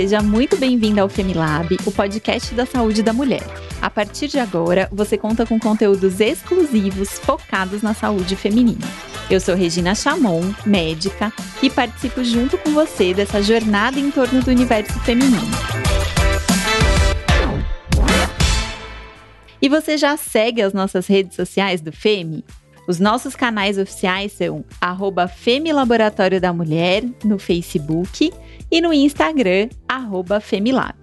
seja muito bem-vinda ao Femilab, o podcast da saúde da mulher. A partir de agora, você conta com conteúdos exclusivos focados na saúde feminina. Eu sou Regina Chamon, médica, e participo junto com você dessa jornada em torno do universo feminino. E você já segue as nossas redes sociais do Femi? Os nossos canais oficiais são arroba Femilaboratório da Mulher no Facebook e no Instagram, Femilab.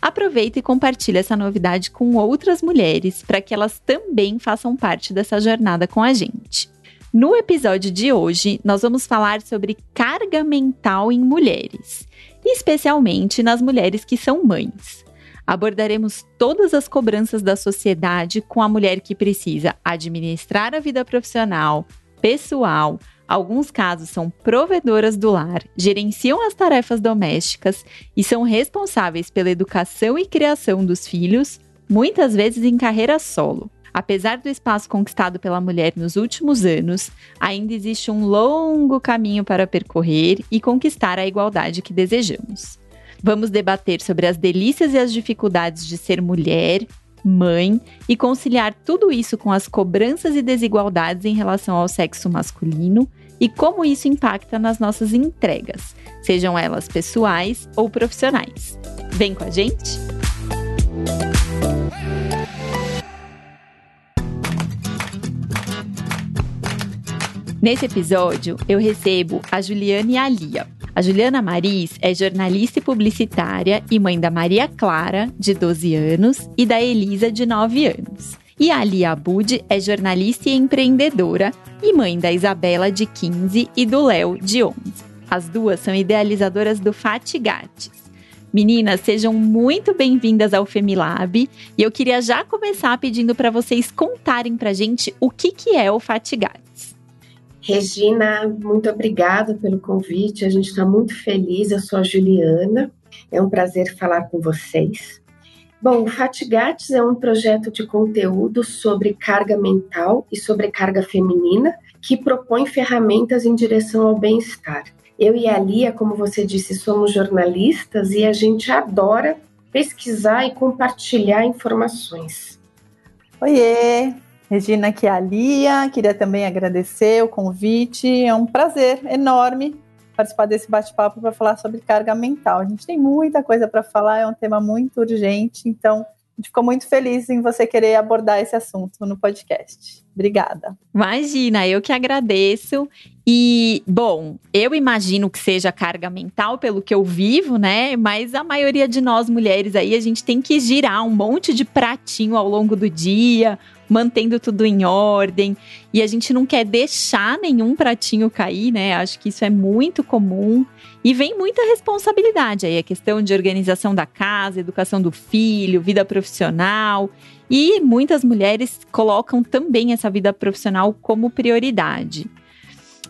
Aproveita e compartilhe essa novidade com outras mulheres para que elas também façam parte dessa jornada com a gente. No episódio de hoje, nós vamos falar sobre carga mental em mulheres, especialmente nas mulheres que são mães abordaremos todas as cobranças da sociedade com a mulher que precisa administrar a vida profissional, pessoal, alguns casos são provedoras do lar, gerenciam as tarefas domésticas e são responsáveis pela educação e criação dos filhos, muitas vezes em carreira solo. Apesar do espaço conquistado pela mulher nos últimos anos, ainda existe um longo caminho para percorrer e conquistar a igualdade que desejamos. Vamos debater sobre as delícias e as dificuldades de ser mulher, mãe e conciliar tudo isso com as cobranças e desigualdades em relação ao sexo masculino e como isso impacta nas nossas entregas, sejam elas pessoais ou profissionais. Vem com a gente? Nesse episódio, eu recebo a Juliana e a Lia. A Juliana Maris é jornalista e publicitária e mãe da Maria Clara, de 12 anos, e da Elisa, de 9 anos. E a Lia Abud é jornalista e empreendedora e mãe da Isabela, de 15, e do Léo, de 11. As duas são idealizadoras do Fatigates. Meninas, sejam muito bem-vindas ao Femilab e eu queria já começar pedindo para vocês contarem para gente o que, que é o Fatigates. Regina, muito obrigada pelo convite. A gente está muito feliz. Eu sou a Juliana. É um prazer falar com vocês. Bom, o Fatigates é um projeto de conteúdo sobre carga mental e sobrecarga feminina que propõe ferramentas em direção ao bem-estar. Eu e a Lia, como você disse, somos jornalistas e a gente adora pesquisar e compartilhar informações. Oiê, Regina, aqui é a Lia, queria também agradecer o convite, é um prazer enorme participar desse bate-papo para falar sobre carga mental. A gente tem muita coisa para falar, é um tema muito urgente, então a gente ficou muito feliz em você querer abordar esse assunto no podcast. Obrigada. Imagina, eu que agradeço. E, bom, eu imagino que seja carga mental pelo que eu vivo, né? Mas a maioria de nós mulheres aí, a gente tem que girar um monte de pratinho ao longo do dia, mantendo tudo em ordem. E a gente não quer deixar nenhum pratinho cair, né? Acho que isso é muito comum. E vem muita responsabilidade aí, a questão de organização da casa, educação do filho, vida profissional. E muitas mulheres colocam também essa vida profissional como prioridade.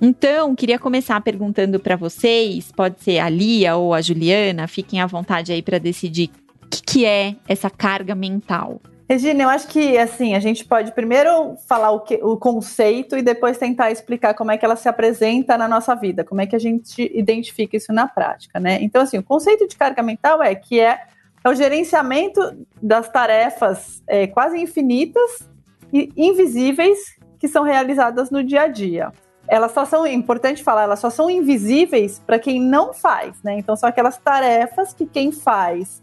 Então, queria começar perguntando para vocês, pode ser a Lia ou a Juliana, fiquem à vontade aí para decidir o que, que é essa carga mental. Regina, eu acho que assim a gente pode primeiro falar o, que, o conceito e depois tentar explicar como é que ela se apresenta na nossa vida, como é que a gente identifica isso na prática, né? Então, assim, o conceito de carga mental é que é, é o gerenciamento das tarefas é, quase infinitas e invisíveis que são realizadas no dia a dia. Elas só são, é importante falar, elas só são invisíveis para quem não faz, né? Então, são aquelas tarefas que quem faz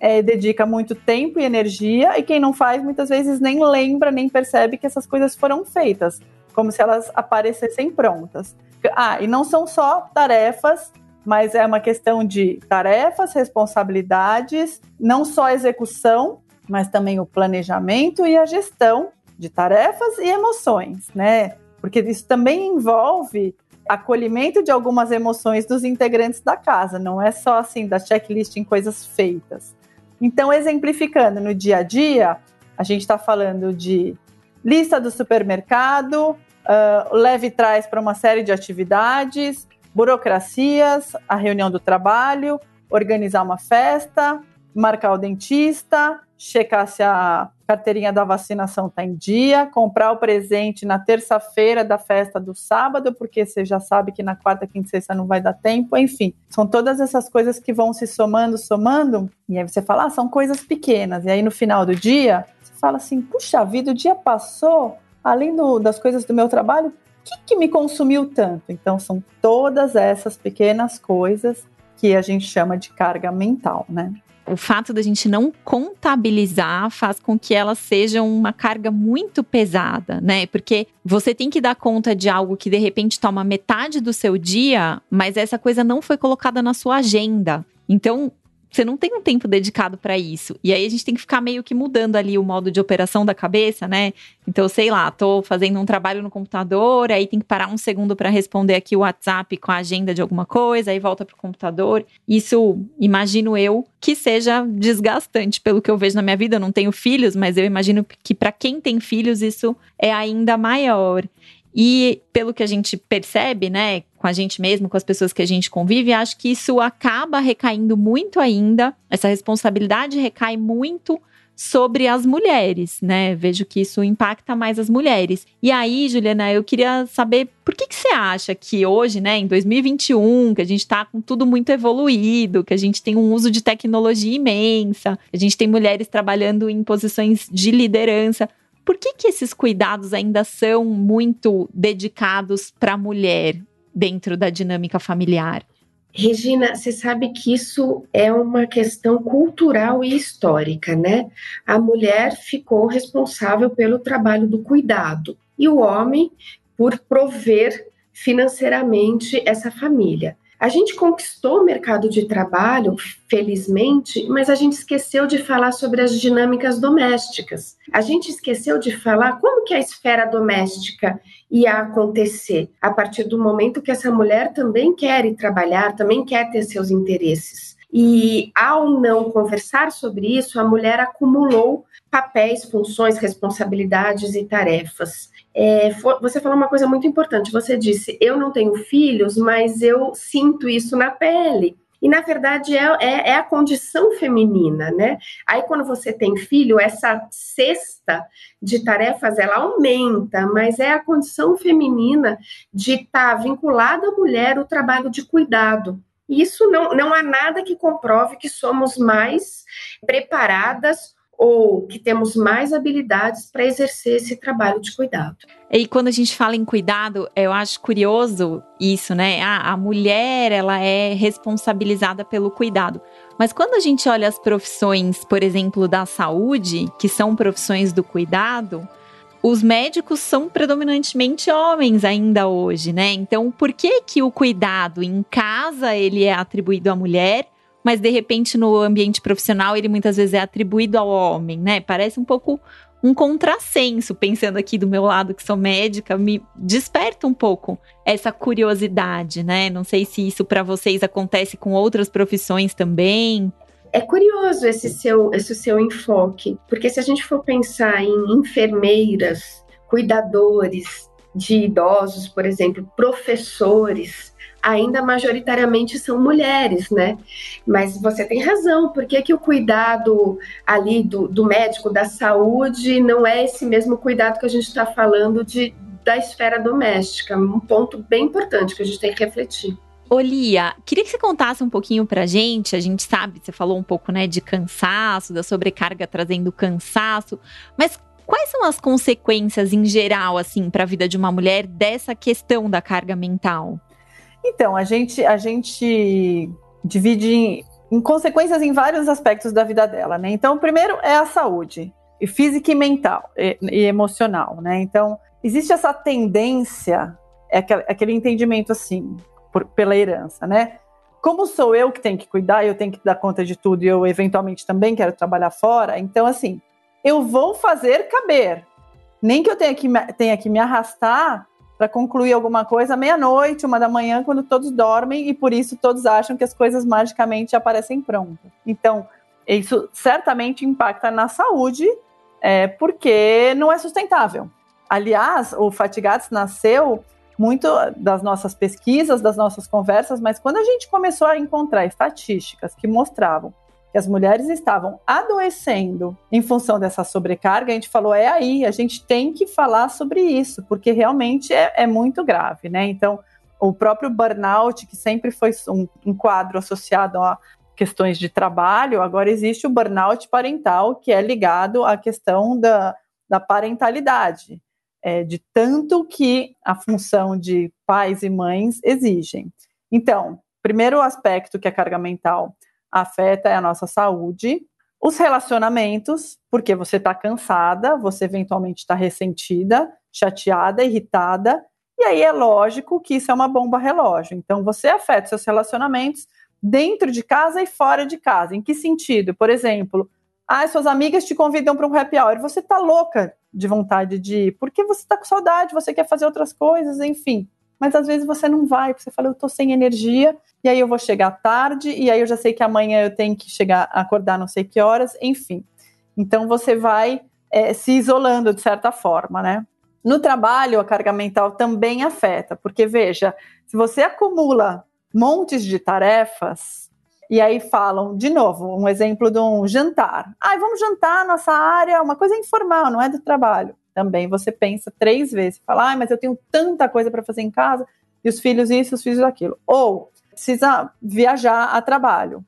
é, dedica muito tempo e energia, e quem não faz muitas vezes nem lembra, nem percebe que essas coisas foram feitas, como se elas aparecessem prontas. Ah, e não são só tarefas, mas é uma questão de tarefas, responsabilidades, não só a execução, mas também o planejamento e a gestão de tarefas e emoções, né? Porque isso também envolve acolhimento de algumas emoções dos integrantes da casa, não é só assim da checklist em coisas feitas. Então, exemplificando no dia a dia, a gente está falando de lista do supermercado, uh, leve trás para uma série de atividades, burocracias, a reunião do trabalho, organizar uma festa, marcar o dentista, checar se a carteirinha da vacinação está em dia, comprar o presente na terça-feira da festa do sábado, porque você já sabe que na quarta, quinta e sexta não vai dar tempo, enfim. São todas essas coisas que vão se somando, somando, e aí você fala, ah, são coisas pequenas. E aí no final do dia, você fala assim, puxa vida, o dia passou, além do, das coisas do meu trabalho, o que, que me consumiu tanto? Então são todas essas pequenas coisas que a gente chama de carga mental, né? O fato da gente não contabilizar faz com que elas sejam uma carga muito pesada, né? Porque você tem que dar conta de algo que de repente toma metade do seu dia, mas essa coisa não foi colocada na sua agenda. Então, você não tem um tempo dedicado para isso. E aí a gente tem que ficar meio que mudando ali o modo de operação da cabeça, né? Então, sei lá, tô fazendo um trabalho no computador, aí tem que parar um segundo para responder aqui o WhatsApp com a agenda de alguma coisa, aí volta pro computador. Isso, imagino eu, que seja desgastante pelo que eu vejo na minha vida. Eu não tenho filhos, mas eu imagino que para quem tem filhos isso é ainda maior. E pelo que a gente percebe, né, com a gente mesmo, com as pessoas que a gente convive, acho que isso acaba recaindo muito ainda, essa responsabilidade recai muito sobre as mulheres, né? Vejo que isso impacta mais as mulheres. E aí, Juliana, eu queria saber por que, que você acha que hoje, né, em 2021, que a gente está com tudo muito evoluído, que a gente tem um uso de tecnologia imensa, a gente tem mulheres trabalhando em posições de liderança. Por que, que esses cuidados ainda são muito dedicados para a mulher dentro da dinâmica familiar? Regina, você sabe que isso é uma questão cultural e histórica, né? A mulher ficou responsável pelo trabalho do cuidado e o homem por prover financeiramente essa família. A gente conquistou o mercado de trabalho, felizmente, mas a gente esqueceu de falar sobre as dinâmicas domésticas. A gente esqueceu de falar como que a esfera doméstica ia acontecer a partir do momento que essa mulher também quer ir trabalhar, também quer ter seus interesses. E ao não conversar sobre isso, a mulher acumulou papéis, funções, responsabilidades e tarefas. É, você falou uma coisa muito importante. Você disse: Eu não tenho filhos, mas eu sinto isso na pele. E, na verdade, é, é, é, a condição feminina, né? Aí, quando você tem filho, essa cesta de tarefas, ela aumenta, mas é a condição feminina de estar tá vinculada à mulher o trabalho de cuidado. Isso não, não há nada que comprove que somos mais preparadas ou que temos mais habilidades para exercer esse trabalho de cuidado. E quando a gente fala em cuidado, eu acho curioso isso, né? Ah, a mulher, ela é responsabilizada pelo cuidado. Mas quando a gente olha as profissões, por exemplo, da saúde, que são profissões do cuidado, os médicos são predominantemente homens ainda hoje, né? Então, por que que o cuidado em casa ele é atribuído à mulher mas de repente no ambiente profissional ele muitas vezes é atribuído ao homem, né? Parece um pouco um contrassenso, pensando aqui do meu lado que sou médica, me desperta um pouco essa curiosidade, né? Não sei se isso para vocês acontece com outras profissões também. É curioso esse seu, esse seu enfoque, porque se a gente for pensar em enfermeiras, cuidadores de idosos, por exemplo, professores, ainda majoritariamente são mulheres, né? Mas você tem razão, por que, que o cuidado ali do, do médico, da saúde, não é esse mesmo cuidado que a gente está falando de, da esfera doméstica? Um ponto bem importante que a gente tem que refletir. Olia, queria que você contasse um pouquinho pra gente. A gente sabe, você falou um pouco, né, de cansaço, da sobrecarga trazendo cansaço, mas quais são as consequências em geral, assim, para a vida de uma mulher dessa questão da carga mental? Então, a gente, a gente divide em, em consequências em vários aspectos da vida dela, né? Então, o primeiro é a saúde, física e mental, e, e emocional, né? Então, existe essa tendência, é aquele, aquele entendimento assim, por, pela herança, né? Como sou eu que tenho que cuidar, eu tenho que dar conta de tudo e eu eventualmente também quero trabalhar fora, então assim, eu vou fazer caber. Nem que eu tenha que, tenha que me arrastar para concluir alguma coisa meia-noite, uma da manhã, quando todos dormem e por isso todos acham que as coisas magicamente aparecem prontas. Então, isso certamente impacta na saúde, é, porque não é sustentável. Aliás, o Fatigados nasceu muito das nossas pesquisas, das nossas conversas, mas quando a gente começou a encontrar estatísticas que mostravam que as mulheres estavam adoecendo em função dessa sobrecarga, a gente falou: é aí, a gente tem que falar sobre isso, porque realmente é, é muito grave, né? Então, o próprio burnout, que sempre foi um, um quadro associado a questões de trabalho, agora existe o burnout parental, que é ligado à questão da, da parentalidade, é, de tanto que a função de pais e mães exigem. Então, primeiro aspecto que a carga mental afeta a nossa saúde, os relacionamentos, porque você está cansada, você eventualmente está ressentida, chateada, irritada, e aí é lógico que isso é uma bomba relógio. Então você afeta seus relacionamentos dentro de casa e fora de casa. Em que sentido? Por exemplo, ah, suas amigas te convidam para um happy hour, você está louca de vontade de ir, porque você está com saudade, você quer fazer outras coisas, enfim mas às vezes você não vai, você fala, eu tô sem energia, e aí eu vou chegar tarde, e aí eu já sei que amanhã eu tenho que chegar, acordar não sei que horas, enfim. Então você vai é, se isolando de certa forma, né? No trabalho, a carga mental também afeta, porque veja, se você acumula montes de tarefas, e aí falam, de novo, um exemplo de um jantar. Ah, vamos jantar nossa área, uma coisa informal, não é do trabalho também você pensa três vezes, fala, ah, mas eu tenho tanta coisa para fazer em casa, e os filhos isso, os filhos aquilo. Ou precisa viajar a trabalho.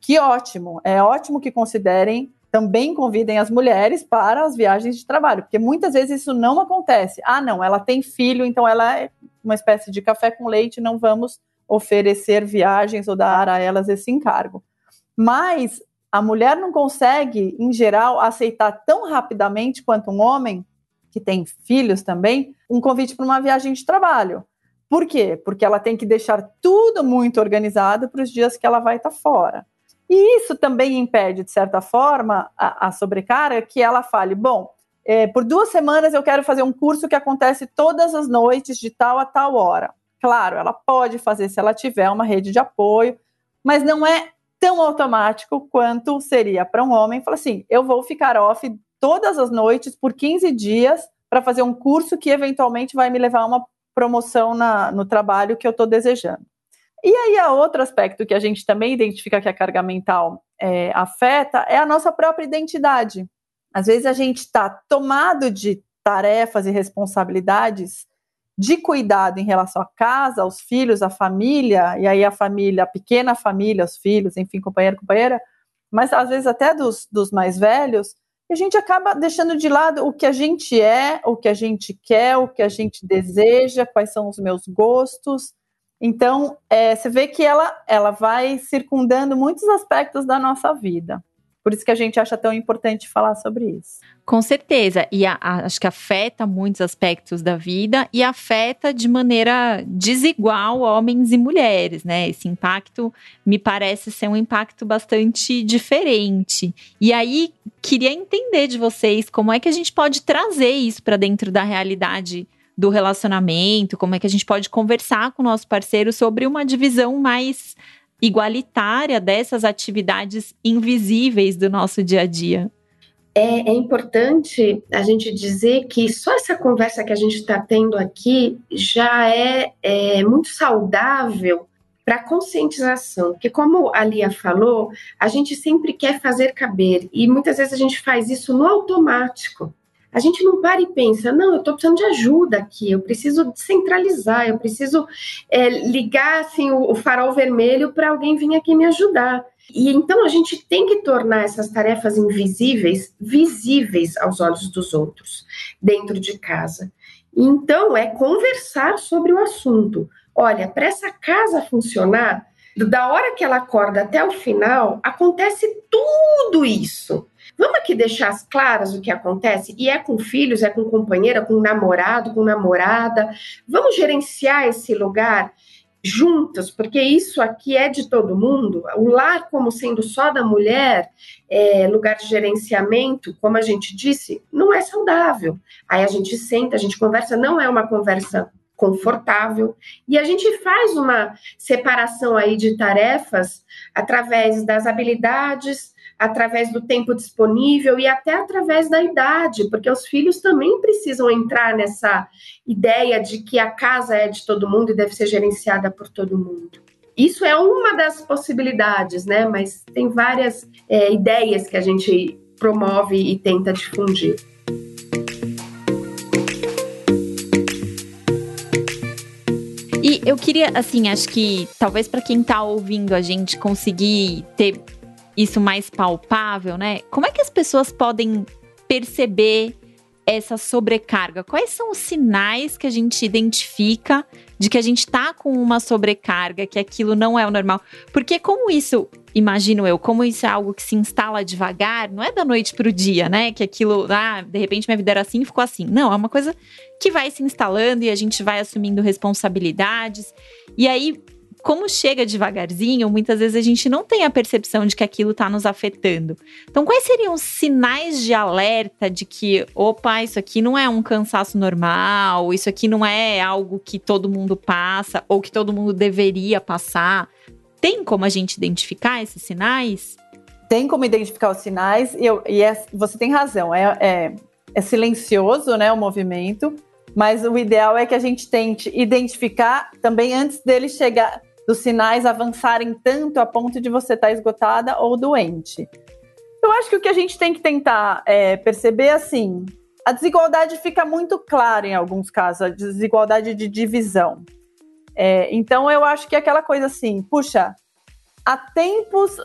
Que ótimo, é ótimo que considerem, também convidem as mulheres para as viagens de trabalho, porque muitas vezes isso não acontece. Ah, não, ela tem filho, então ela é uma espécie de café com leite, não vamos oferecer viagens ou dar a elas esse encargo. Mas a mulher não consegue, em geral, aceitar tão rapidamente quanto um homem que tem filhos também, um convite para uma viagem de trabalho. Por quê? Porque ela tem que deixar tudo muito organizado para os dias que ela vai estar tá fora. E isso também impede, de certa forma, a, a sobrecarga que ela fale: bom, é, por duas semanas eu quero fazer um curso que acontece todas as noites, de tal a tal hora. Claro, ela pode fazer se ela tiver uma rede de apoio, mas não é tão automático quanto seria para um homem falar assim: eu vou ficar off todas as noites por 15 dias para fazer um curso que eventualmente vai me levar a uma promoção na, no trabalho que eu estou desejando. E aí, a outro aspecto que a gente também identifica que a carga mental é, afeta é a nossa própria identidade. Às vezes a gente está tomado de tarefas e responsabilidades de cuidado em relação à casa, aos filhos, à família, e aí a família, a pequena família, os filhos, enfim, companheiro, companheira, mas às vezes até dos, dos mais velhos, a gente acaba deixando de lado o que a gente é, o que a gente quer, o que a gente deseja, quais são os meus gostos. Então, é, você vê que ela, ela vai circundando muitos aspectos da nossa vida. Por isso que a gente acha tão importante falar sobre isso. Com certeza. E a, a, acho que afeta muitos aspectos da vida e afeta de maneira desigual homens e mulheres, né? Esse impacto me parece ser um impacto bastante diferente. E aí, queria entender de vocês como é que a gente pode trazer isso para dentro da realidade do relacionamento, como é que a gente pode conversar com o nosso parceiro sobre uma divisão mais igualitária dessas atividades invisíveis do nosso dia a dia. É, é, importante a gente dizer que só essa conversa que a gente está tendo aqui já é, é muito saudável para conscientização, porque como a Lia falou, a gente sempre quer fazer caber e muitas vezes a gente faz isso no automático a gente não para e pensa, não, eu estou precisando de ajuda aqui, eu preciso centralizar, eu preciso é, ligar assim, o, o farol vermelho para alguém vir aqui me ajudar. E então a gente tem que tornar essas tarefas invisíveis visíveis aos olhos dos outros, dentro de casa. Então é conversar sobre o assunto. Olha, para essa casa funcionar, da hora que ela acorda até o final, acontece tudo isso. Vamos aqui deixar claras o que acontece? E é com filhos, é com companheira, com namorado, com namorada. Vamos gerenciar esse lugar juntas, porque isso aqui é de todo mundo. O lar, como sendo só da mulher, é, lugar de gerenciamento, como a gente disse, não é saudável. Aí a gente senta, a gente conversa, não é uma conversa confortável e a gente faz uma separação aí de tarefas através das habilidades através do tempo disponível e até através da idade, porque os filhos também precisam entrar nessa ideia de que a casa é de todo mundo e deve ser gerenciada por todo mundo. isso é uma das possibilidades, né? Mas tem várias é, ideias que a gente promove e tenta difundir. E eu queria, assim, acho que talvez para quem está ouvindo a gente conseguir ter isso mais palpável, né? Como é que as pessoas podem perceber essa sobrecarga? Quais são os sinais que a gente identifica de que a gente tá com uma sobrecarga, que aquilo não é o normal? Porque como isso, imagino eu, como isso é algo que se instala devagar, não é da noite pro dia, né? Que aquilo, ah, de repente minha vida era assim e ficou assim. Não, é uma coisa que vai se instalando e a gente vai assumindo responsabilidades. E aí como chega devagarzinho, muitas vezes a gente não tem a percepção de que aquilo está nos afetando. Então, quais seriam os sinais de alerta de que, opa, isso aqui não é um cansaço normal, isso aqui não é algo que todo mundo passa ou que todo mundo deveria passar? Tem como a gente identificar esses sinais? Tem como identificar os sinais, e, eu, e é, você tem razão, é, é, é silencioso né, o movimento, mas o ideal é que a gente tente identificar também antes dele chegar, dos sinais avançarem tanto a ponto de você estar tá esgotada ou doente. Eu acho que o que a gente tem que tentar é, perceber assim, a desigualdade fica muito clara em alguns casos, a desigualdade de divisão. É, então eu acho que é aquela coisa assim, puxa, há tempos,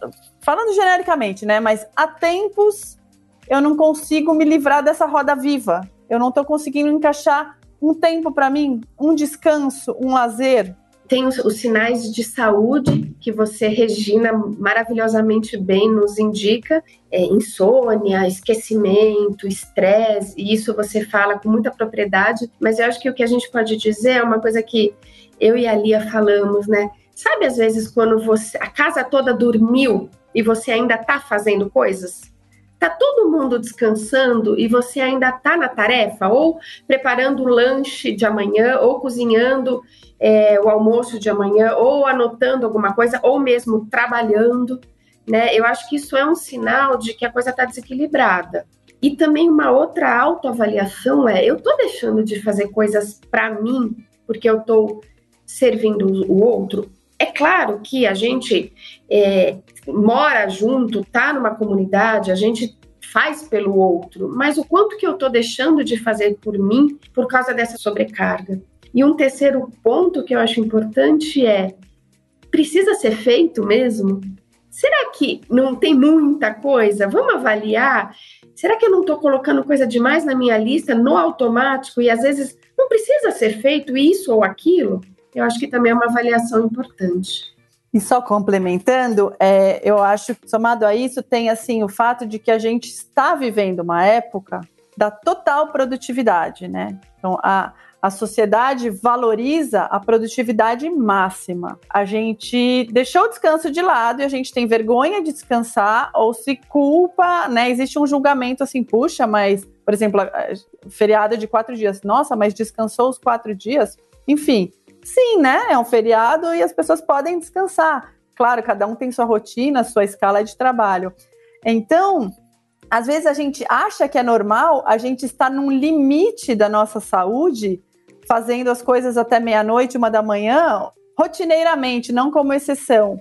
falando genericamente, né? Mas há tempos eu não consigo me livrar dessa roda viva. Eu não estou conseguindo encaixar um tempo para mim, um descanso, um lazer, tem os, os, sinais de saúde que você, Regina, maravilhosamente bem nos indica: é, insônia, esquecimento, estresse, e isso você fala com muita propriedade. Mas eu acho que o que a gente pode dizer é uma coisa que eu e a Lia falamos, né? Sabe, às vezes, quando você a casa toda dormiu e você ainda está fazendo coisas? Tá todo mundo descansando e você ainda tá na tarefa, ou preparando o lanche de amanhã, ou cozinhando é, o almoço de amanhã, ou anotando alguma coisa, ou mesmo trabalhando, né? Eu acho que isso é um sinal de que a coisa está desequilibrada. E também uma outra autoavaliação é: eu estou deixando de fazer coisas para mim porque eu estou servindo o outro? É claro que a gente é, mora junto, tá numa comunidade, a gente faz pelo outro, mas o quanto que eu estou deixando de fazer por mim por causa dessa sobrecarga? E um terceiro ponto que eu acho importante é: precisa ser feito mesmo? Será que não tem muita coisa? Vamos avaliar. Será que eu não estou colocando coisa demais na minha lista no automático e às vezes não precisa ser feito isso ou aquilo? Eu acho que também é uma avaliação importante. E só complementando, é, eu acho que somado a isso tem assim o fato de que a gente está vivendo uma época da total produtividade, né? Então a, a sociedade valoriza a produtividade máxima. A gente deixou o descanso de lado e a gente tem vergonha de descansar ou se culpa, né? Existe um julgamento assim, puxa, mas, por exemplo, feriado de quatro dias. Nossa, mas descansou os quatro dias? Enfim, sim, né? É um feriado e as pessoas podem descansar. Claro, cada um tem sua rotina, sua escala de trabalho. Então, às vezes a gente acha que é normal a gente estar num limite da nossa saúde fazendo as coisas até meia-noite, uma da manhã, rotineiramente, não como exceção.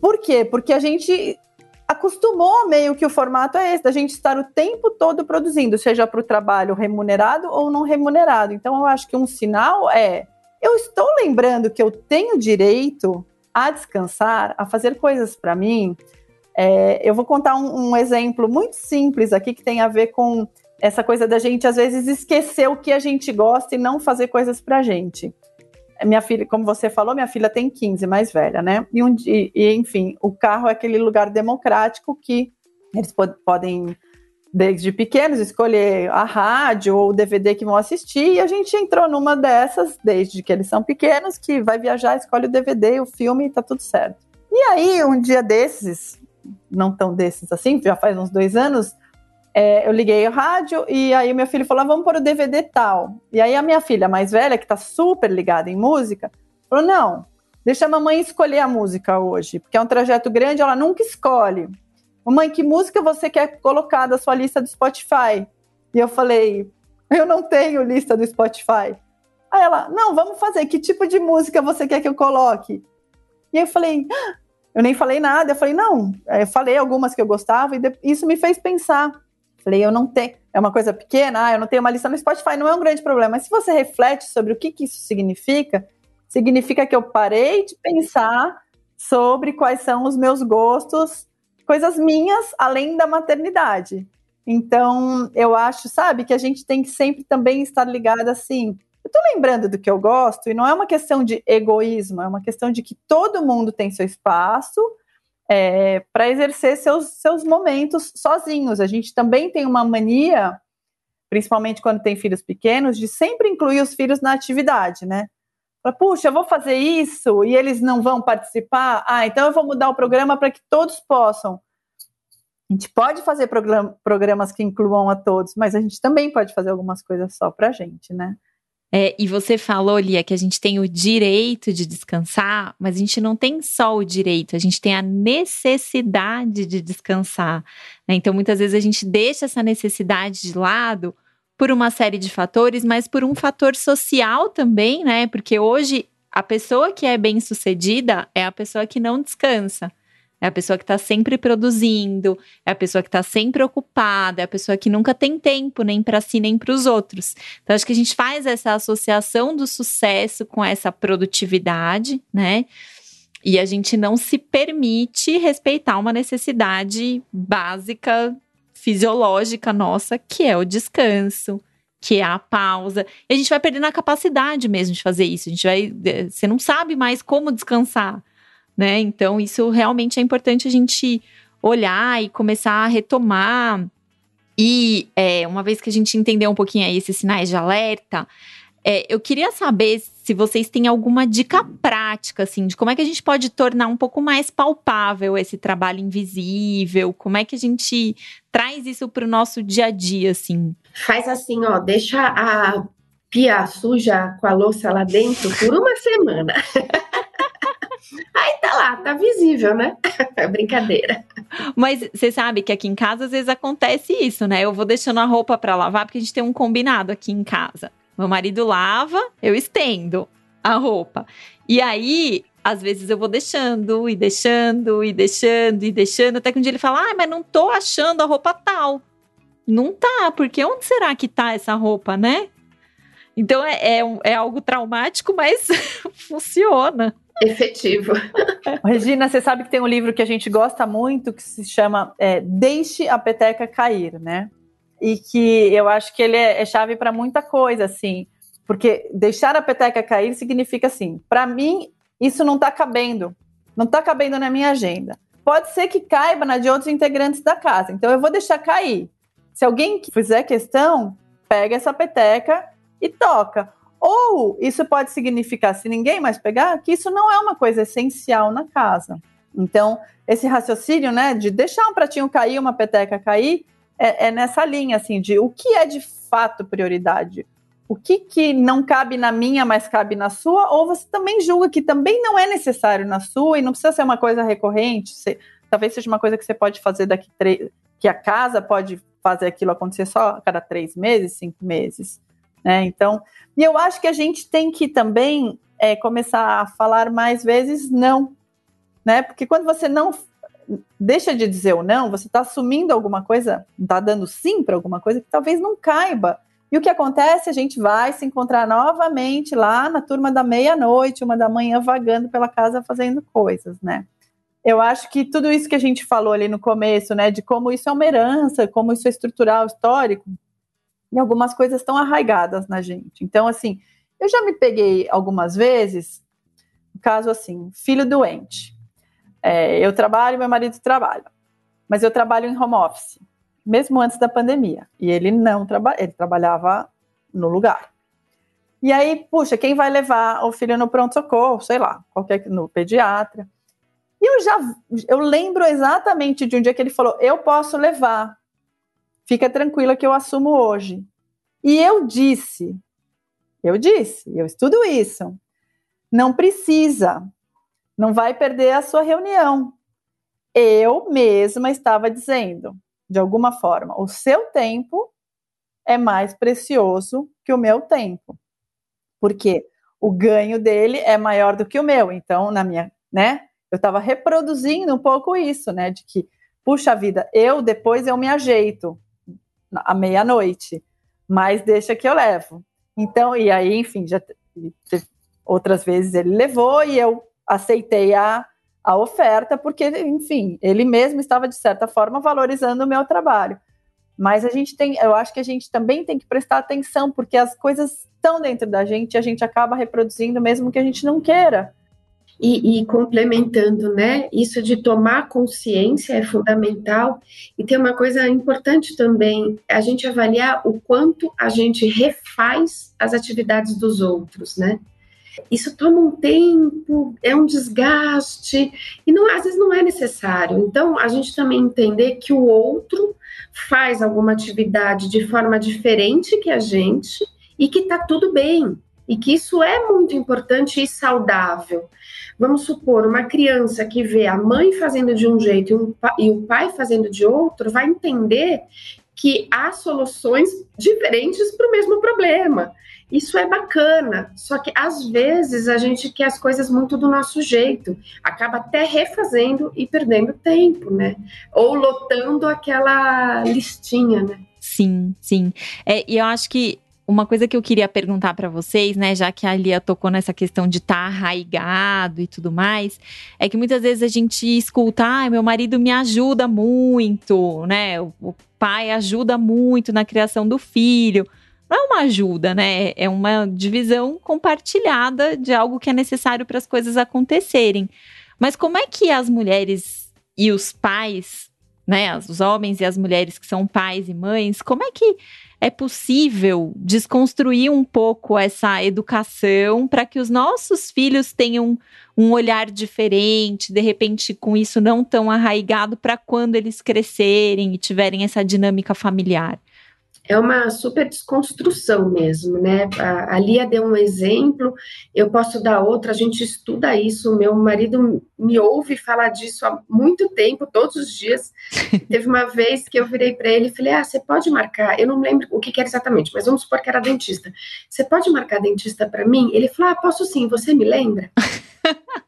Por quê? Porque a gente acostumou meio que o formato é esse, da gente estar o tempo todo produzindo, seja para o trabalho remunerado ou não remunerado. Então, eu acho que um sinal é: eu estou lembrando que eu tenho direito a descansar, a fazer coisas para mim. É, eu vou contar um, um exemplo muito simples aqui que tem a ver com essa coisa da gente às vezes esquecer o que a gente gosta e não fazer coisas pra gente. Minha filha, como você falou, minha filha tem 15, mais velha, né? E, um, e, e enfim, o carro é aquele lugar democrático que eles pod podem, desde pequenos, escolher a rádio ou o DVD que vão assistir, e a gente entrou numa dessas, desde que eles são pequenos, que vai viajar, escolhe o DVD, o filme e tá tudo certo. E aí, um dia desses, não tão desses assim, já faz uns dois anos, é, eu liguei o rádio e aí meu filho falou: ah, vamos pôr o DVD tal. E aí a minha filha mais velha, que tá super ligada em música, falou: não, deixa a mamãe escolher a música hoje, porque é um trajeto grande, ela nunca escolhe. Mamãe, que música você quer colocar da sua lista do Spotify? E eu falei: eu não tenho lista do Spotify. Aí ela: não, vamos fazer, que tipo de música você quer que eu coloque? E eu falei, ah! eu nem falei nada, eu falei, não, eu falei algumas que eu gostava, e isso me fez pensar. Falei, eu não tenho, é uma coisa pequena, ah, eu não tenho uma lista no Spotify, não é um grande problema. Mas se você reflete sobre o que, que isso significa, significa que eu parei de pensar sobre quais são os meus gostos, coisas minhas além da maternidade. Então, eu acho, sabe, que a gente tem que sempre também estar ligada assim. Eu tô lembrando do que eu gosto, e não é uma questão de egoísmo, é uma questão de que todo mundo tem seu espaço é, para exercer seus, seus momentos sozinhos. A gente também tem uma mania, principalmente quando tem filhos pequenos, de sempre incluir os filhos na atividade, né? Puxa, eu vou fazer isso e eles não vão participar. Ah, então eu vou mudar o programa para que todos possam. A gente pode fazer programas que incluam a todos, mas a gente também pode fazer algumas coisas só para a gente, né? É, e você falou, Lia, que a gente tem o direito de descansar, mas a gente não tem só o direito, a gente tem a necessidade de descansar. Né? Então, muitas vezes a gente deixa essa necessidade de lado por uma série de fatores, mas por um fator social também, né? Porque hoje a pessoa que é bem sucedida é a pessoa que não descansa. É a pessoa que está sempre produzindo, é a pessoa que está sempre ocupada, é a pessoa que nunca tem tempo nem para si nem para os outros. Então, acho que a gente faz essa associação do sucesso com essa produtividade, né? E a gente não se permite respeitar uma necessidade básica fisiológica nossa, que é o descanso, que é a pausa. E a gente vai perdendo a capacidade mesmo de fazer isso. A gente vai. Eh, você não sabe mais como descansar, né? Então, isso realmente é importante a gente olhar e começar a retomar. E é, uma vez que a gente entendeu um pouquinho aí esses sinais de alerta, é, eu queria saber se vocês têm alguma dica prática, assim, de como é que a gente pode tornar um pouco mais palpável esse trabalho invisível, como é que a gente traz isso para o nosso dia a dia, assim. Faz assim, ó, deixa a pia suja com a louça lá dentro por uma semana. Aí tá lá, tá visível, né? É brincadeira. Mas você sabe que aqui em casa às vezes acontece isso, né? Eu vou deixando a roupa para lavar porque a gente tem um combinado aqui em casa. Meu marido lava, eu estendo a roupa. E aí, às vezes eu vou deixando e deixando e deixando e deixando, até que um dia ele fala: "Ah, mas não tô achando a roupa tal". Não tá, porque onde será que tá essa roupa, né? Então é, é, é algo traumático, mas funciona. Efetivo. Regina, você sabe que tem um livro que a gente gosta muito que se chama é, Deixe a Peteca Cair, né? E que eu acho que ele é, é chave para muita coisa, assim, porque deixar a peteca cair significa assim, para mim isso não está cabendo, não está cabendo na minha agenda. Pode ser que caiba na de outros integrantes da casa, então eu vou deixar cair. Se alguém fizer questão, pega essa peteca e toca. Ou isso pode significar, se ninguém mais pegar, que isso não é uma coisa essencial na casa. Então, esse raciocínio, né, de deixar um pratinho cair, uma peteca cair, é, é, nessa linha, assim, de o que é de fato prioridade. O que, que não cabe na minha, mas cabe na sua, ou você também julga que também não é necessário na sua e não precisa ser uma coisa recorrente, você, talvez seja uma coisa que você pode fazer daqui três, que a casa pode fazer aquilo acontecer só a cada três meses, cinco meses. Né? Então, e eu acho que a gente tem que também é, começar a falar mais vezes não, né? Porque quando você não deixa de dizer o não, você está assumindo alguma coisa, está dando sim para alguma coisa que talvez não caiba. E o que acontece? A gente vai se encontrar novamente lá na turma da meia-noite, uma da manhã, vagando pela casa fazendo coisas, né? Eu acho que tudo isso que a gente falou ali no começo, né, de como isso é uma herança, como isso é estrutural, histórico, e algumas coisas estão arraigadas na gente. Então, assim, eu já me peguei algumas vezes, caso assim, filho doente. É, eu trabalho, meu marido trabalha, mas eu trabalho em home office, mesmo antes da pandemia. E ele não trabalha, ele trabalhava no lugar. E aí, puxa, quem vai levar o filho no pronto-socorro? Sei lá, qualquer no pediatra. E eu já eu lembro exatamente de um dia que ele falou: "Eu posso levar. Fica tranquila que eu assumo hoje". E eu disse, eu disse, eu estudo isso. Não precisa não vai perder a sua reunião. Eu mesma estava dizendo, de alguma forma, o seu tempo é mais precioso que o meu tempo. Porque o ganho dele é maior do que o meu. Então, na minha né? Eu estava reproduzindo um pouco isso, né? De que, puxa vida, eu depois eu me ajeito à meia-noite, mas deixa que eu levo. Então, e aí, enfim, já outras vezes ele levou e eu aceitei a, a oferta, porque, enfim, ele mesmo estava, de certa forma, valorizando o meu trabalho. Mas a gente tem, eu acho que a gente também tem que prestar atenção, porque as coisas estão dentro da gente e a gente acaba reproduzindo mesmo que a gente não queira. E, e, complementando, né? Isso de tomar consciência é fundamental. E tem uma coisa importante também: a gente avaliar o quanto a gente refaz as atividades dos outros, né? Isso toma um tempo, é um desgaste, e não, às vezes não é necessário. Então, a gente também entender que o outro faz alguma atividade de forma diferente que a gente e que tá tudo bem, e que isso é muito importante e saudável. Vamos supor, uma criança que vê a mãe fazendo de um jeito e, um, e o pai fazendo de outro, vai entender que há soluções diferentes para o mesmo problema. Isso é bacana, só que às vezes a gente quer as coisas muito do nosso jeito, acaba até refazendo e perdendo tempo, né? Ou lotando aquela listinha, né? Sim, sim. É, e eu acho que uma coisa que eu queria perguntar para vocês, né, já que a Lia tocou nessa questão de estar tá arraigado e tudo mais, é que muitas vezes a gente escuta, ah, meu marido me ajuda muito, né? O pai ajuda muito na criação do filho. Não é uma ajuda, né? É uma divisão compartilhada de algo que é necessário para as coisas acontecerem. Mas como é que as mulheres e os pais, né, os homens e as mulheres que são pais e mães, como é que é possível desconstruir um pouco essa educação para que os nossos filhos tenham um olhar diferente, de repente com isso não tão arraigado para quando eles crescerem e tiverem essa dinâmica familiar? É uma super desconstrução mesmo, né? A, a Lia deu um exemplo, eu posso dar outro, a gente estuda isso, meu marido me ouve falar disso há muito tempo, todos os dias. Teve uma vez que eu virei para ele e falei: Ah, você pode marcar? Eu não lembro o que, que era exatamente, mas vamos supor que era dentista. Você pode marcar dentista para mim? Ele falou: Ah, posso sim, você me lembra?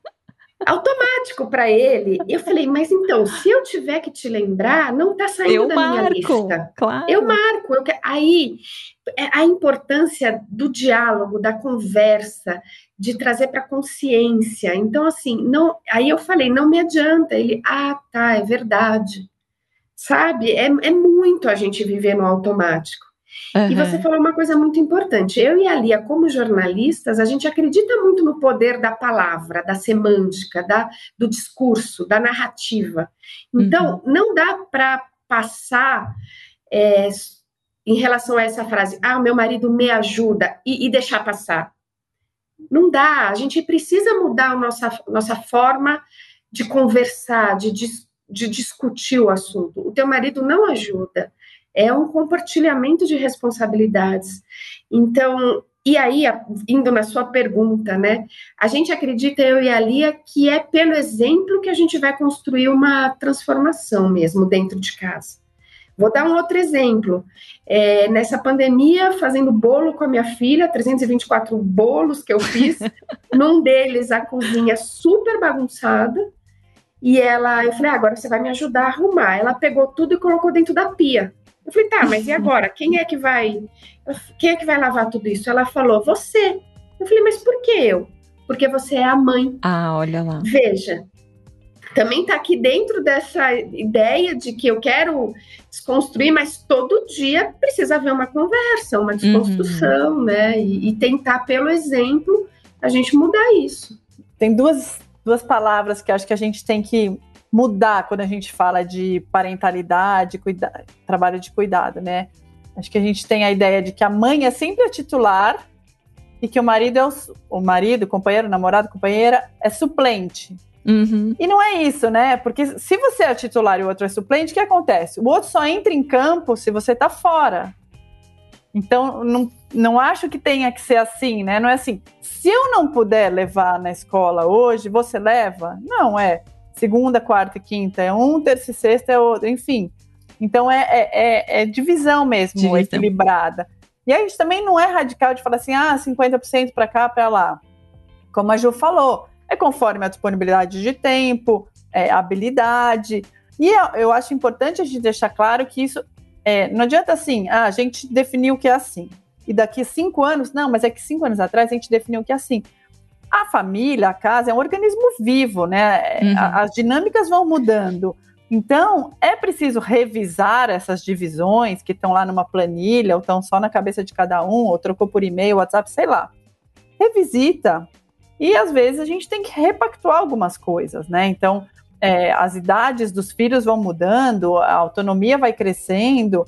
automático para ele. Eu falei, mas então, se eu tiver que te lembrar, não está saindo eu da marco, minha lista. Claro. Eu marco. Eu, aí, é a importância do diálogo, da conversa, de trazer para consciência. Então, assim, não. Aí eu falei, não me adianta. Ele, ah, tá, é verdade. Sabe? É, é muito a gente viver no automático. Uhum. E você falou uma coisa muito importante. Eu e a Lia, como jornalistas, a gente acredita muito no poder da palavra, da semântica, da, do discurso, da narrativa. Então, uhum. não dá para passar é, em relação a essa frase, ah, meu marido me ajuda, e, e deixar passar. Não dá. A gente precisa mudar a nossa, nossa forma de conversar, de, de, de discutir o assunto. O teu marido não ajuda é um compartilhamento de responsabilidades. Então, e aí, indo na sua pergunta, né? A gente acredita, eu e a Lia, que é pelo exemplo que a gente vai construir uma transformação mesmo dentro de casa. Vou dar um outro exemplo. É, nessa pandemia, fazendo bolo com a minha filha, 324 bolos que eu fiz, num deles a cozinha super bagunçada, e ela, eu falei, ah, agora você vai me ajudar a arrumar. Ela pegou tudo e colocou dentro da pia. Eu falei, tá, mas e agora? Quem é que vai. Quem é que vai lavar tudo isso? Ela falou, você. Eu falei, mas por que eu? Porque você é a mãe. Ah, olha lá. Veja, também está aqui dentro dessa ideia de que eu quero desconstruir, mas todo dia precisa haver uma conversa, uma desconstrução, uhum. né? E, e, tentar, pelo exemplo, a gente mudar isso. Tem duas, duas palavras que acho que a gente tem que mudar quando a gente fala de parentalidade, cuida, trabalho de cuidado, né? Acho que a gente tem a ideia de que a mãe é sempre a titular e que o marido é o, o marido, companheiro, namorado, companheira é suplente. Uhum. E não é isso, né? Porque se você é titular e o outro é suplente, o que acontece? O outro só entra em campo se você tá fora. Então, não, não acho que tenha que ser assim, né? Não é assim, se eu não puder levar na escola hoje, você leva? Não, é segunda, quarta e quinta é um, terça e sexta é outro, enfim. Então é, é, é, é divisão mesmo, divisão. equilibrada. E a gente também não é radical de falar assim, ah, 50% para cá, para lá. Como a Ju falou, é conforme a disponibilidade de tempo, é, habilidade. E eu, eu acho importante a gente deixar claro que isso é, não adianta assim, ah, a gente definiu que é assim. E daqui cinco anos, não, mas é que cinco anos atrás a gente definiu que é assim. A família, a casa é um organismo vivo, né? Uhum. As dinâmicas vão mudando. Então, é preciso revisar essas divisões que estão lá numa planilha, ou estão só na cabeça de cada um, ou trocou por e-mail, WhatsApp, sei lá. Revisita. E às vezes a gente tem que repactuar algumas coisas, né? Então, é, as idades dos filhos vão mudando, a autonomia vai crescendo,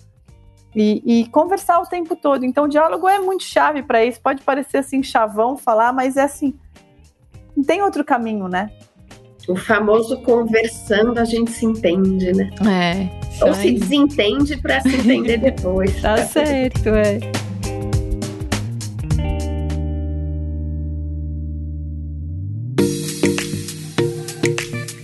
e, e, conversar o tempo todo. Então, o diálogo é muito chave para isso. Pode parecer assim, chavão falar, mas é assim. Não tem outro caminho, né? O famoso conversando a gente se entende, né? É. Ou se desentende para se entender depois. tá certo, é.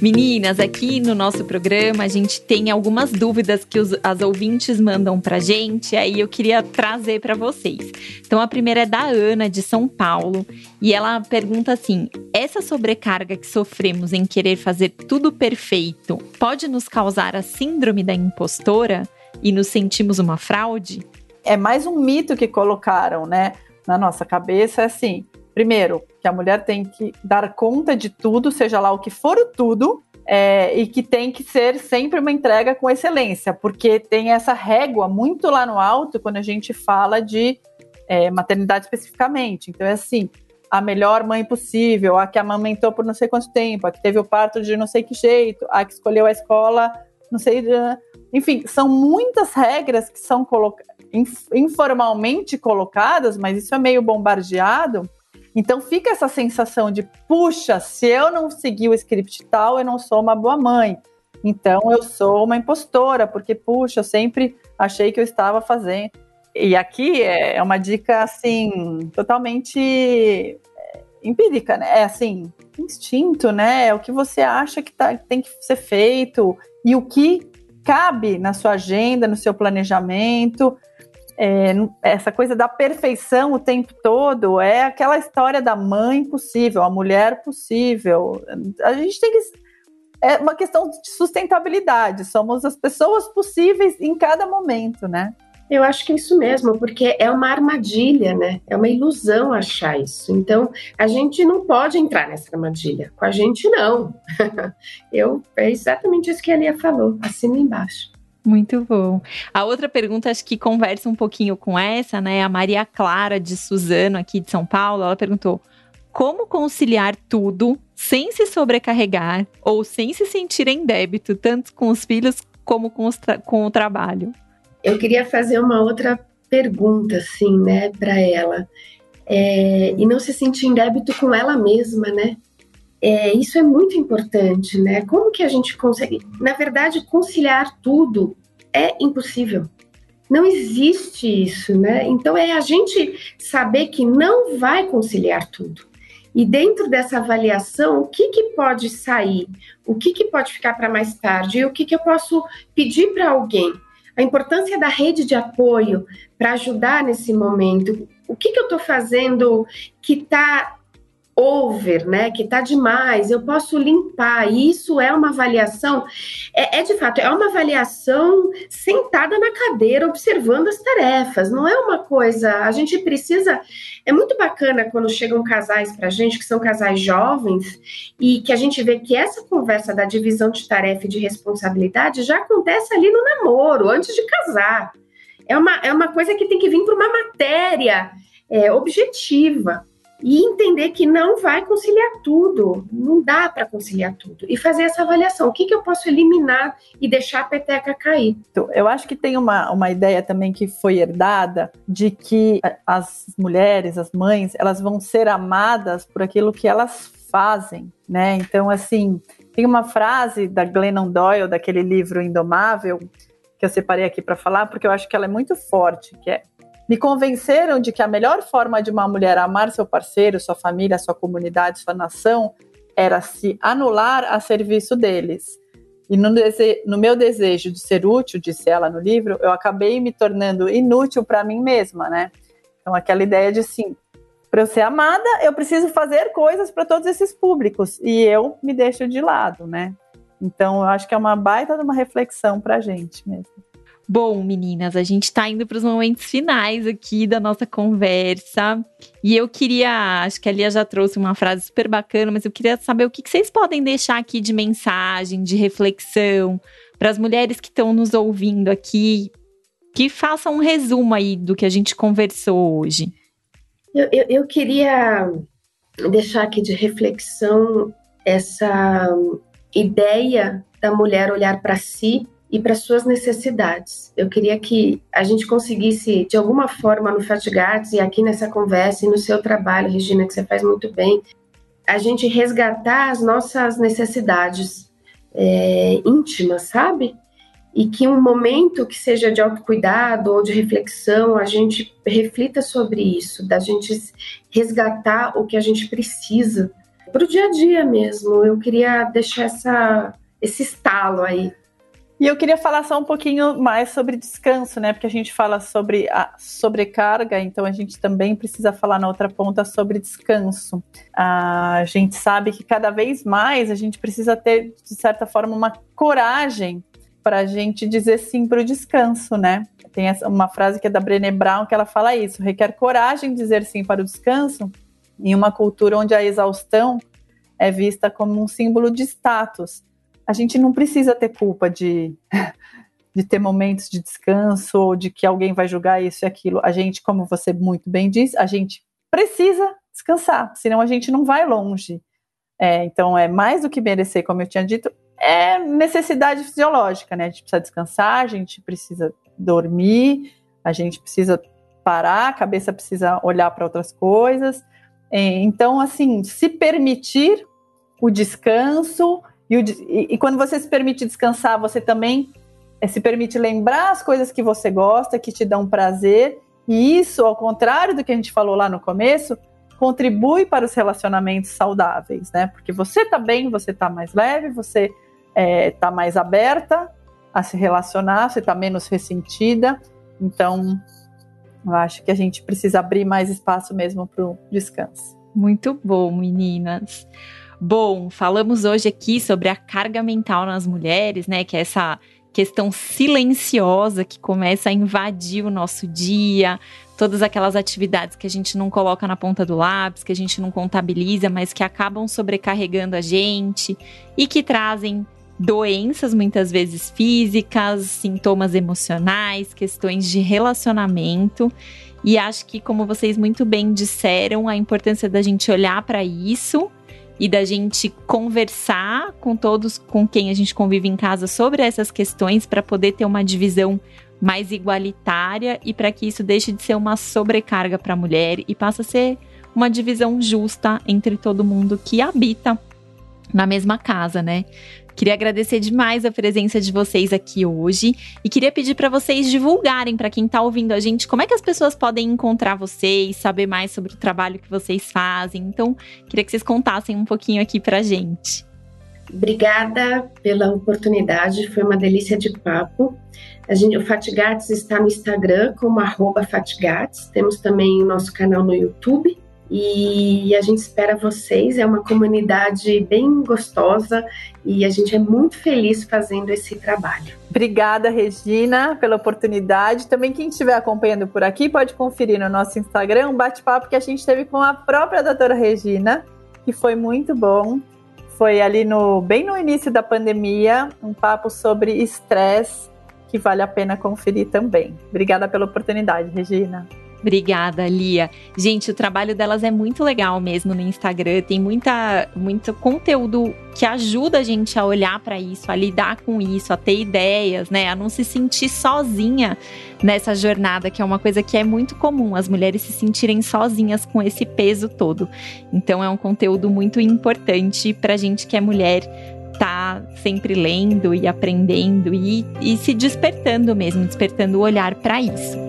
Meninas, aqui no nosso programa a gente tem algumas dúvidas que os, as ouvintes mandam pra gente, aí eu queria trazer para vocês. Então a primeira é da Ana de São Paulo, e ela pergunta assim: essa sobrecarga que sofremos em querer fazer tudo perfeito pode nos causar a síndrome da impostora e nos sentimos uma fraude? É mais um mito que colocaram, né, na nossa cabeça, é assim, primeiro, a mulher tem que dar conta de tudo, seja lá o que for o tudo, é, e que tem que ser sempre uma entrega com excelência, porque tem essa régua muito lá no alto quando a gente fala de é, maternidade especificamente. Então é assim, a melhor mãe possível, a que amamentou por não sei quanto tempo, a que teve o parto de não sei que jeito, a que escolheu a escola, não sei. Enfim, são muitas regras que são informalmente colocadas, mas isso é meio bombardeado então fica essa sensação de, puxa, se eu não seguir o script tal, eu não sou uma boa mãe. Então eu sou uma impostora, porque, puxa, eu sempre achei que eu estava fazendo. E aqui é uma dica, assim, totalmente é, empírica, né? É assim, instinto, né? É o que você acha que tá, tem que ser feito e o que cabe na sua agenda, no seu planejamento é, essa coisa da perfeição o tempo todo é aquela história da mãe possível, a mulher possível. A gente tem que. É uma questão de sustentabilidade, somos as pessoas possíveis em cada momento, né? Eu acho que é isso mesmo, porque é uma armadilha, né? É uma ilusão achar isso. Então, a gente não pode entrar nessa armadilha. Com a gente, não. Eu, é exatamente isso que a Lia falou, assina embaixo. Muito bom. A outra pergunta, acho que conversa um pouquinho com essa, né? A Maria Clara de Suzano, aqui de São Paulo, ela perguntou: como conciliar tudo sem se sobrecarregar ou sem se sentir em débito, tanto com os filhos como com, com o trabalho? Eu queria fazer uma outra pergunta, assim, né, para ela. É, e não se sentir em débito com ela mesma, né? É, isso é muito importante, né? Como que a gente consegue? Na verdade, conciliar tudo é impossível. Não existe isso, né? Então é a gente saber que não vai conciliar tudo. E dentro dessa avaliação, o que, que pode sair? O que, que pode ficar para mais tarde? E o que, que eu posso pedir para alguém? A importância da rede de apoio para ajudar nesse momento. O que, que eu estou fazendo que está over, né, que está demais, eu posso limpar. Isso é uma avaliação, é, é, de fato, é uma avaliação sentada na cadeira, observando as tarefas. Não é uma coisa. A gente precisa. É muito bacana quando chegam casais para a gente, que são casais jovens, e que a gente vê que essa conversa da divisão de tarefa e de responsabilidade já acontece ali no namoro, antes de casar. É uma, é uma coisa que tem que vir para uma matéria é, objetiva e entender que não vai conciliar tudo, não dá para conciliar tudo, e fazer essa avaliação: o que, que eu posso eliminar e deixar a peteca cair. Então, eu acho que tem uma, uma ideia também que foi herdada de que as mulheres, as mães, elas vão ser amadas por aquilo que elas fazem, né? Então, assim, tem uma frase da Glennon Doyle, daquele livro Indomável, que eu separei aqui para falar, porque eu acho que ela é muito forte, que é me convenceram de que a melhor forma de uma mulher amar seu parceiro, sua família, sua comunidade, sua nação era se anular a serviço deles. E no, no, meu desejo de ser útil, disse ela no livro, eu acabei me tornando inútil para mim mesma, né? Então, aquela ideia de sim, para eu ser amada, eu preciso fazer coisas para todos esses públicos e eu me deixo de lado, né? Então, eu acho que é uma baita de uma reflexão para a gente mesmo. Bom, meninas, a gente está indo para os momentos finais aqui da nossa conversa. E eu queria, acho que a Lia já trouxe uma frase super bacana, mas eu queria saber o que, que vocês podem deixar aqui de mensagem, de reflexão, para as mulheres que estão nos ouvindo aqui, que façam um resumo aí do que a gente conversou hoje. Eu, eu, eu queria deixar aqui de reflexão essa ideia da mulher olhar para si e para suas necessidades. Eu queria que a gente conseguisse, de alguma forma, no Fatigates e aqui nessa conversa e no seu trabalho, Regina, que você faz muito bem, a gente resgatar as nossas necessidades é, íntimas, sabe? E que um momento que seja de autocuidado ou de reflexão, a gente reflita sobre isso, da gente resgatar o que a gente precisa para o dia a dia mesmo. Eu queria deixar essa, esse estalo aí e eu queria falar só um pouquinho mais sobre descanso, né? Porque a gente fala sobre a sobrecarga, então a gente também precisa falar na outra ponta sobre descanso. A gente sabe que cada vez mais a gente precisa ter, de certa forma, uma coragem para a gente dizer sim para o descanso, né? Tem uma frase que é da Brené Brown que ela fala isso: requer coragem dizer sim para o descanso em uma cultura onde a exaustão é vista como um símbolo de status a gente não precisa ter culpa de, de ter momentos de descanso ou de que alguém vai julgar isso e aquilo. A gente, como você muito bem diz, a gente precisa descansar, senão a gente não vai longe. É, então, é mais do que merecer, como eu tinha dito, é necessidade fisiológica, né? A gente precisa descansar, a gente precisa dormir, a gente precisa parar, a cabeça precisa olhar para outras coisas. É, então, assim, se permitir o descanso e, o, e, e, quando você se permite descansar, você também é, se permite lembrar as coisas que você gosta, que te dão prazer. E isso, ao contrário do que a gente falou lá no começo, contribui para os relacionamentos saudáveis, né? Porque você tá bem, você tá mais leve, você é, tá mais aberta a se relacionar, você tá menos ressentida. Então, eu acho que a gente precisa abrir mais espaço mesmo para o descanso. Muito bom, meninas. Bom, falamos hoje aqui sobre a carga mental nas mulheres, né? Que é essa questão silenciosa que começa a invadir o nosso dia, todas aquelas atividades que a gente não coloca na ponta do lápis, que a gente não contabiliza, mas que acabam sobrecarregando a gente e que trazem doenças muitas vezes físicas, sintomas emocionais, questões de relacionamento. E acho que, como vocês muito bem disseram, a importância da gente olhar para isso e da gente conversar com todos com quem a gente convive em casa sobre essas questões para poder ter uma divisão mais igualitária e para que isso deixe de ser uma sobrecarga para a mulher e passe a ser uma divisão justa entre todo mundo que habita na mesma casa, né? Queria agradecer demais a presença de vocês aqui hoje e queria pedir para vocês divulgarem para quem está ouvindo a gente como é que as pessoas podem encontrar vocês, saber mais sobre o trabalho que vocês fazem. Então, queria que vocês contassem um pouquinho aqui para gente. Obrigada pela oportunidade, foi uma delícia de papo. A gente, o Fatigates está no Instagram como arroba Fatigates, temos também o nosso canal no YouTube, e a gente espera vocês. É uma comunidade bem gostosa e a gente é muito feliz fazendo esse trabalho. Obrigada, Regina, pela oportunidade. Também quem estiver acompanhando por aqui pode conferir no nosso Instagram um bate-papo que a gente teve com a própria doutora Regina, que foi muito bom. Foi ali no bem no início da pandemia, um papo sobre estresse que vale a pena conferir também. Obrigada pela oportunidade, Regina. Obrigada, Lia. Gente, o trabalho delas é muito legal mesmo no Instagram. Tem muita, muito conteúdo que ajuda a gente a olhar para isso, a lidar com isso, a ter ideias, né? A não se sentir sozinha nessa jornada, que é uma coisa que é muito comum, as mulheres se sentirem sozinhas com esse peso todo. Então, é um conteúdo muito importante para gente que é mulher tá sempre lendo e aprendendo e, e se despertando mesmo, despertando o olhar para isso.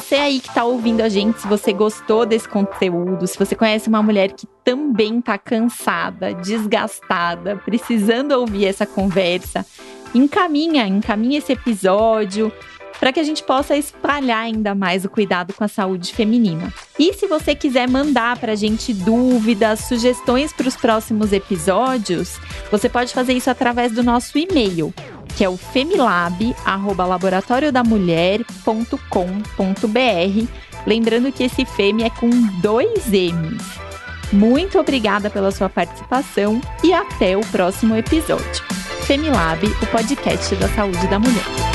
Você aí que está ouvindo a gente, se você gostou desse conteúdo, se você conhece uma mulher que também está cansada, desgastada, precisando ouvir essa conversa, encaminha, encaminha esse episódio para que a gente possa espalhar ainda mais o cuidado com a saúde feminina. E se você quiser mandar para a gente dúvidas, sugestões para os próximos episódios, você pode fazer isso através do nosso e-mail, que é o femilab@laboratoriodamulher.com.br. Lembrando que esse Femi é com dois M's. Muito obrigada pela sua participação e até o próximo episódio. Femilab, o podcast da saúde da mulher.